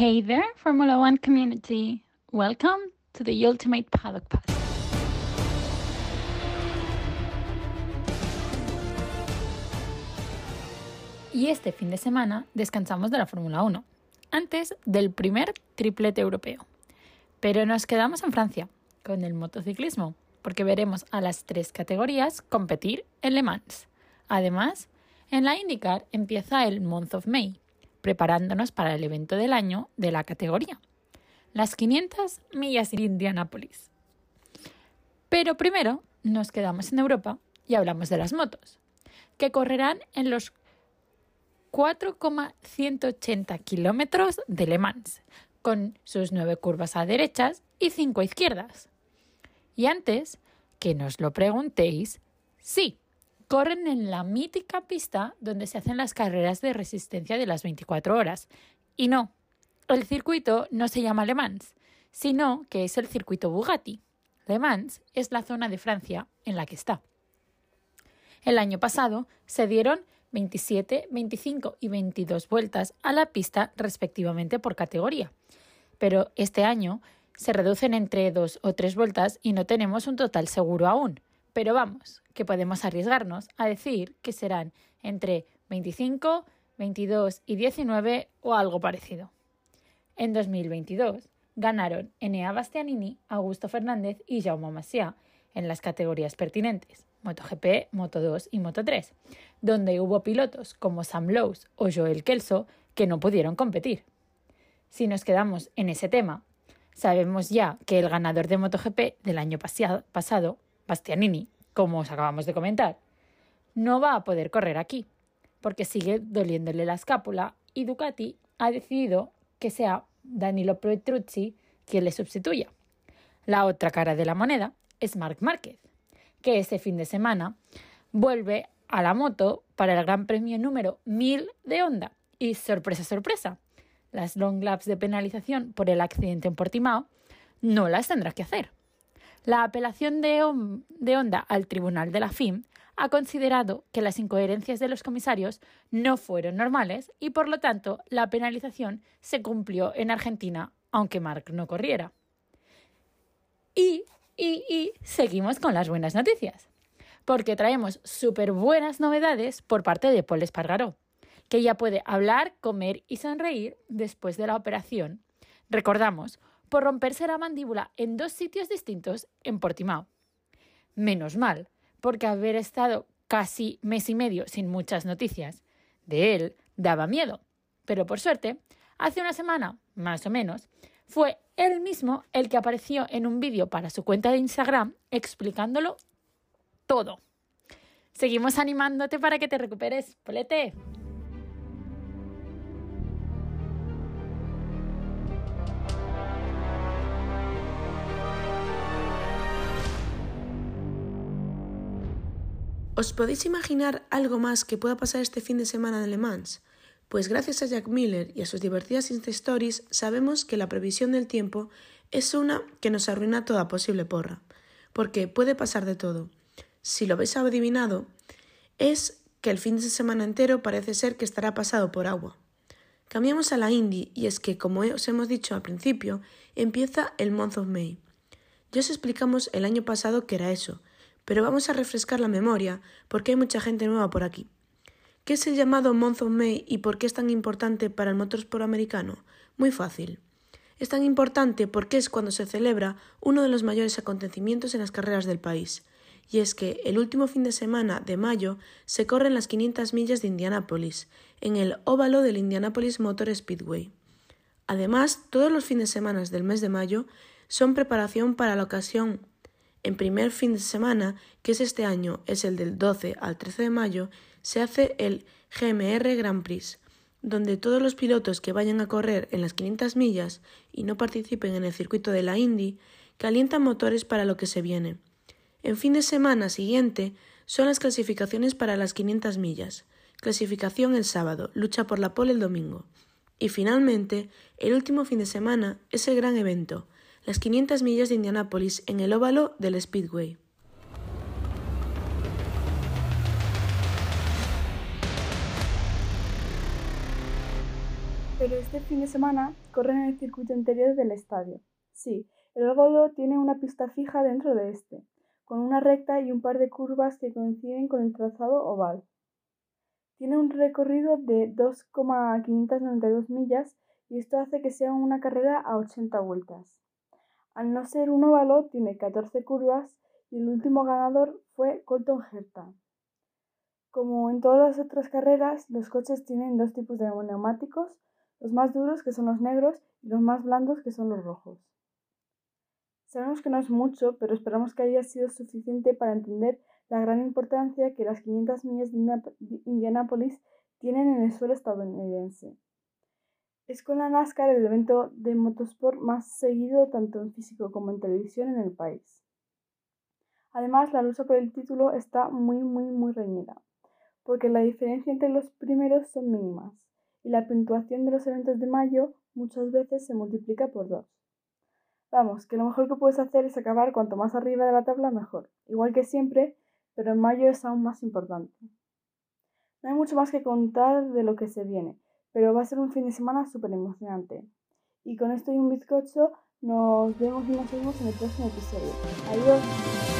Hey there, Formula One community. Welcome to the Ultimate Paddock Pass. Y este fin de semana descansamos de la Fórmula 1, antes del primer triplete europeo. Pero nos quedamos en Francia, con el motociclismo, porque veremos a las tres categorías competir en Le Mans. Además, en la IndyCar empieza el Month of May, preparándonos para el evento del año de la categoría, las 500 millas de Indianápolis. Pero primero nos quedamos en Europa y hablamos de las motos, que correrán en los 4,180 kilómetros de Le Mans, con sus nueve curvas a derechas y cinco a izquierdas. Y antes que nos lo preguntéis, sí, corren en la mítica pista donde se hacen las carreras de resistencia de las 24 horas. Y no, el circuito no se llama Le Mans, sino que es el circuito Bugatti. Le Mans es la zona de Francia en la que está. El año pasado se dieron 27, 25 y 22 vueltas a la pista respectivamente por categoría, pero este año se reducen entre dos o tres vueltas y no tenemos un total seguro aún. Pero vamos, que podemos arriesgarnos a decir que serán entre 25, 22 y 19 o algo parecido. En 2022 ganaron Enea Bastianini, Augusto Fernández y Jaume Masia en las categorías pertinentes, MotoGP, Moto2 y Moto3, donde hubo pilotos como Sam Lowe o Joel Kelso que no pudieron competir. Si nos quedamos en ese tema, sabemos ya que el ganador de MotoGP del año pasado Bastianini, como os acabamos de comentar, no va a poder correr aquí, porque sigue doliéndole la escápula y Ducati ha decidido que sea Danilo Petrucci quien le sustituya. La otra cara de la moneda es Marc Márquez, que este fin de semana vuelve a la moto para el Gran Premio número 1000 de Honda. Y sorpresa, sorpresa, las long laps de penalización por el accidente en Portimao no las tendrá que hacer. La apelación de, Honda al Tribunal de la FIM ha considerado que las incoherencias de los comisarios no fueron normales y por lo tanto la penalización se cumplió en Argentina, aunque Marc no corriera. Y, y, y seguimos con las buenas noticias, porque traemos súper buenas novedades por parte de Paul Espargaró, que ya puede hablar, comer y sonreír después de la operación. Recordamos, por romperse la mandíbula en dos sitios distintos en Portimao. Menos mal, porque haber estado casi mes y medio sin muchas noticias de él daba miedo. Pero por suerte, hace una semana, más o menos, fue él mismo el que apareció en un vídeo para su cuenta de Instagram explicándolo todo. Seguimos animándote para que te recuperes, Polete. ¿Os podéis imaginar algo más que pueda pasar este fin de semana en Le Mans? Pues gracias a Jack Miller y a sus divertidas Insta Stories sabemos que la previsión del tiempo es una que nos arruina toda posible porra, porque puede pasar de todo. Si lo habéis adivinado, es que el fin de semana entero parece ser que estará pasado por agua. Cambiamos a la Indy y es que, como os hemos dicho al principio, empieza el Month of May. Ya os explicamos el año pasado que era eso, pero vamos a refrescar la memoria porque hay mucha gente nueva por aquí. ¿Qué es el llamado Month of May y por qué es tan importante para el motorsport americano? Muy fácil. Es tan importante porque es cuando se celebra uno de los mayores acontecimientos en las carreras del país, y es que el último fin de semana de mayo se corren las 500 millas de Indianápolis, en el óvalo del Indianapolis Motor Speedway. Además, todos los fines de semana del mes de mayo son preparación para la ocasión en primer fin de semana, que es este año, es el del 12 al 13 de mayo, se hace el GMR Grand Prix, donde todos los pilotos que vayan a correr en las 500 millas y no participen en el circuito de la Indy calientan motores para lo que se viene. En fin de semana siguiente son las clasificaciones para las 500 millas. Clasificación el sábado, lucha por la pole el domingo. Y finalmente, el último fin de semana es el gran evento, las 500 millas de Indianápolis en el óvalo del Speedway. Pero este fin de semana corren en el circuito interior del estadio. Sí, el óvalo tiene una pista fija dentro de este, con una recta y un par de curvas que coinciden con el trazado oval. Tiene un recorrido de 2,592 millas y esto hace que sea una carrera a 80 vueltas. Al no ser un óvalo, tiene 14 curvas y el último ganador fue Colton Herta. Como en todas las otras carreras, los coches tienen dos tipos de neumáticos, los más duros que son los negros y los más blandos que son los rojos. Sabemos que no es mucho, pero esperamos que haya sido suficiente para entender la gran importancia que las 500 millas de Indianápolis tienen en el suelo estadounidense. Es con la NASCAR el evento de motorsport más seguido tanto en físico como en televisión en el país. Además, la lucha por el título está muy, muy, muy reñida, porque la diferencia entre los primeros son mínimas y la puntuación de los eventos de mayo muchas veces se multiplica por dos. Vamos, que lo mejor que puedes hacer es acabar cuanto más arriba de la tabla mejor, igual que siempre, pero en mayo es aún más importante. No hay mucho más que contar de lo que se viene, pero va a ser un fin de semana súper emocionante. Y con esto y un bizcocho, nos vemos y nos vemos en el próximo episodio. Adiós.